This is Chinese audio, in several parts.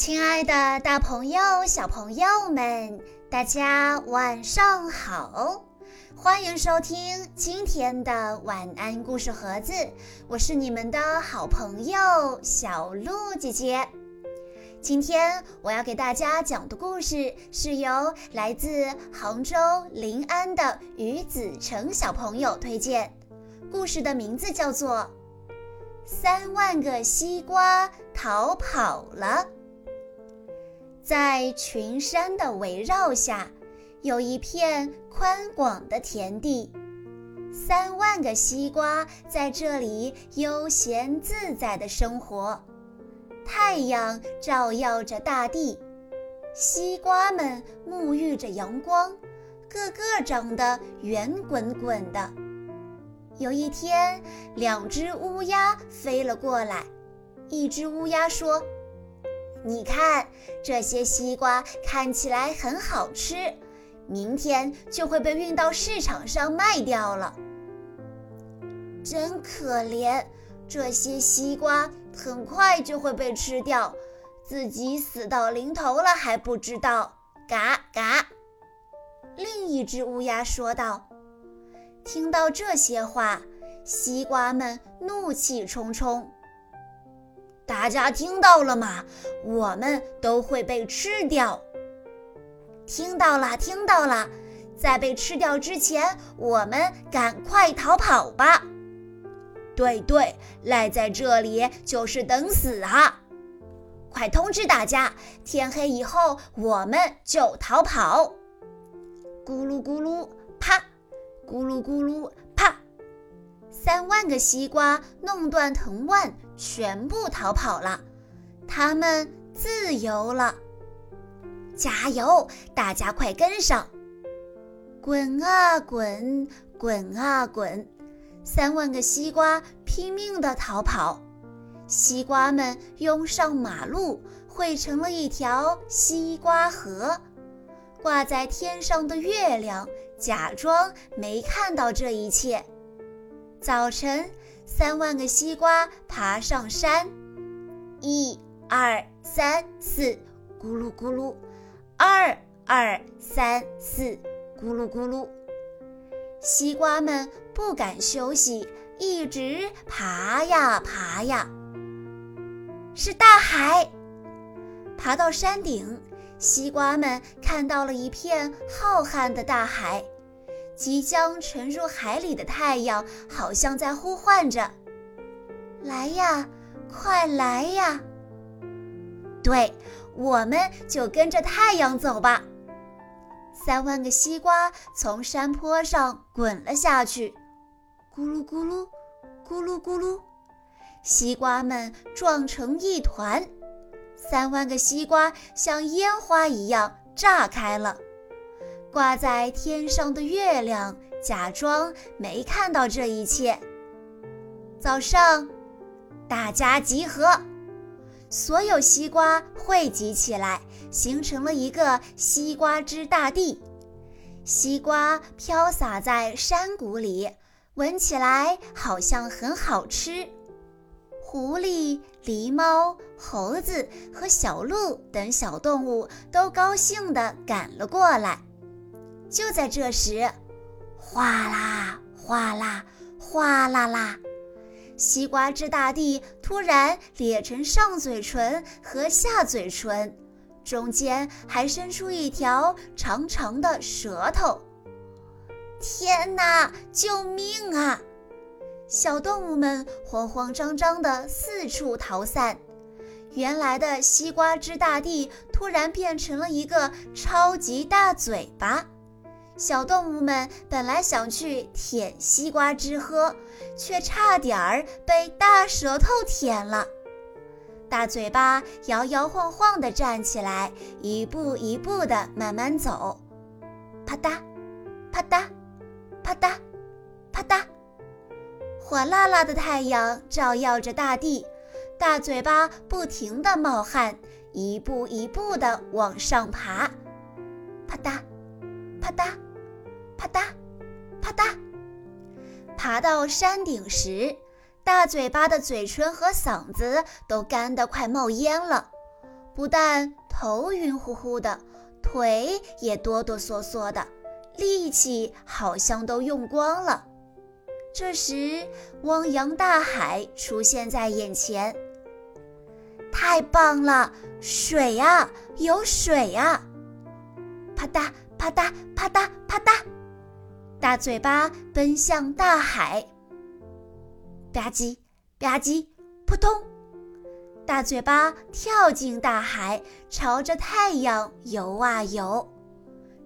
亲爱的，大朋友、小朋友们，大家晚上好！欢迎收听今天的晚安故事盒子，我是你们的好朋友小鹿姐姐。今天我要给大家讲的故事是由来自杭州临安的于子成小朋友推荐，故事的名字叫做《三万个西瓜逃跑了》。在群山的围绕下，有一片宽广的田地。三万个西瓜在这里悠闲自在的生活。太阳照耀着大地，西瓜们沐浴着阳光，个个长得圆滚滚的。有一天，两只乌鸦飞了过来。一只乌鸦说。你看，这些西瓜看起来很好吃，明天就会被运到市场上卖掉了。真可怜，这些西瓜很快就会被吃掉，自己死到临头了还不知道。嘎嘎，另一只乌鸦说道。听到这些话，西瓜们怒气冲冲。大家听到了吗？我们都会被吃掉。听到了，听到了，在被吃掉之前，我们赶快逃跑吧。对对，赖在这里就是等死啊！快通知大家，天黑以后我们就逃跑。咕噜咕噜，啪！咕噜咕噜，啪！三万个西瓜弄断藤蔓。全部逃跑了，他们自由了。加油，大家快跟上！滚啊滚，滚啊滚！三万个西瓜拼命地逃跑，西瓜们拥上马路，汇成了一条西瓜河。挂在天上的月亮假装没看到这一切。早晨。三万个西瓜爬上山，一、二、三、四，咕噜咕噜；二、二、三、四，咕噜咕噜。西瓜们不敢休息，一直爬呀爬呀。是大海。爬到山顶，西瓜们看到了一片浩瀚的大海。即将沉入海里的太阳，好像在呼唤着：“来呀，快来呀！”对，我们就跟着太阳走吧。三万个西瓜从山坡上滚了下去，咕噜咕噜，咕噜咕噜，西瓜们撞成一团，三万个西瓜像烟花一样炸开了。挂在天上的月亮假装没看到这一切。早上，大家集合，所有西瓜汇集起来，形成了一个西瓜之大地。西瓜飘洒在山谷里，闻起来好像很好吃。狐狸、狸猫、猴子和小鹿等小动物都高兴地赶了过来。就在这时，哗啦哗啦哗啦啦，西瓜之大地突然裂成上嘴唇和下嘴唇，中间还伸出一条长长的舌头。天哪！救命啊！小动物们慌慌张张地四处逃散。原来的西瓜之大地突然变成了一个超级大嘴巴。小动物们本来想去舔西瓜汁喝，却差点儿被大舌头舔了。大嘴巴摇摇晃晃地站起来，一步一步地慢慢走。啪嗒，啪嗒，啪嗒，啪嗒。火辣辣的太阳照耀着大地，大嘴巴不停地冒汗，一步一步地往上爬。啪嗒，啪嗒。啪嗒，啪嗒，爬到山顶时，大嘴巴的嘴唇和嗓子都干得快冒烟了。不但头晕乎乎的，腿也哆哆嗦嗦的，力气好像都用光了。这时，汪洋大海出现在眼前。太棒了，水呀，有水呀！啪嗒啪嗒啪嗒啪嗒，大嘴巴奔向大海。吧唧吧唧，扑通！大嘴巴跳进大海，朝着太阳游啊游。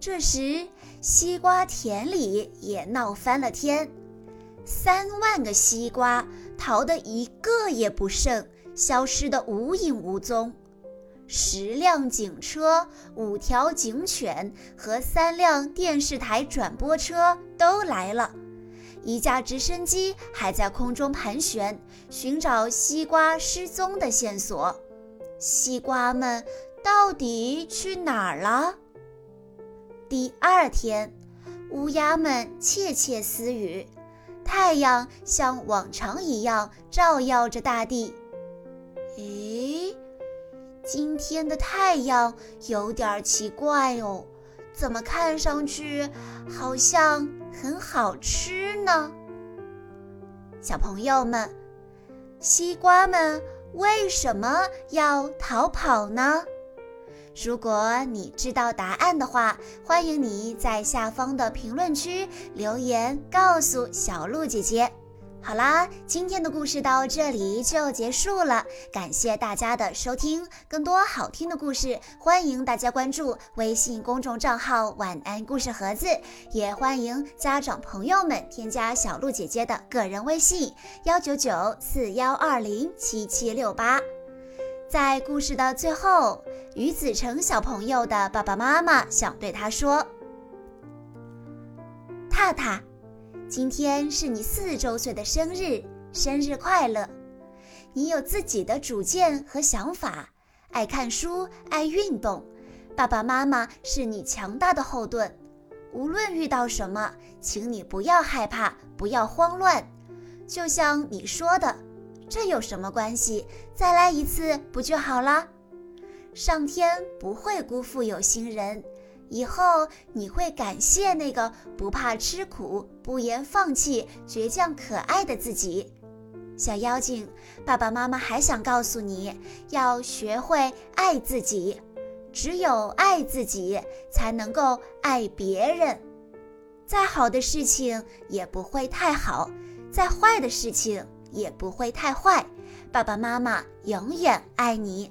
这时，西瓜田里也闹翻了天，三万个西瓜逃得一个也不剩。消失得无影无踪，十辆警车、五条警犬和三辆电视台转播车都来了，一架直升机还在空中盘旋，寻找西瓜失踪的线索。西瓜们到底去哪儿了？第二天，乌鸦们窃窃私语，太阳像往常一样照耀着大地。咦，今天的太阳有点奇怪哦，怎么看上去好像很好吃呢？小朋友们，西瓜们为什么要逃跑呢？如果你知道答案的话，欢迎你在下方的评论区留言告诉小鹿姐姐。好啦，今天的故事到这里就结束了，感谢大家的收听。更多好听的故事，欢迎大家关注微信公众账号“晚安故事盒子”，也欢迎家长朋友们添加小鹿姐姐的个人微信：幺九九四幺二零七七六八。在故事的最后，于子成小朋友的爸爸妈妈想对他说：“踏踏。”今天是你四周岁的生日，生日快乐！你有自己的主见和想法，爱看书，爱运动，爸爸妈妈是你强大的后盾。无论遇到什么，请你不要害怕，不要慌乱。就像你说的，这有什么关系？再来一次不就好了？上天不会辜负有心人。以后你会感谢那个不怕吃苦、不言放弃、倔强可爱的自己，小妖精。爸爸妈妈还想告诉你，要学会爱自己，只有爱自己，才能够爱别人。再好的事情也不会太好，再坏的事情也不会太坏。爸爸妈妈永远爱你。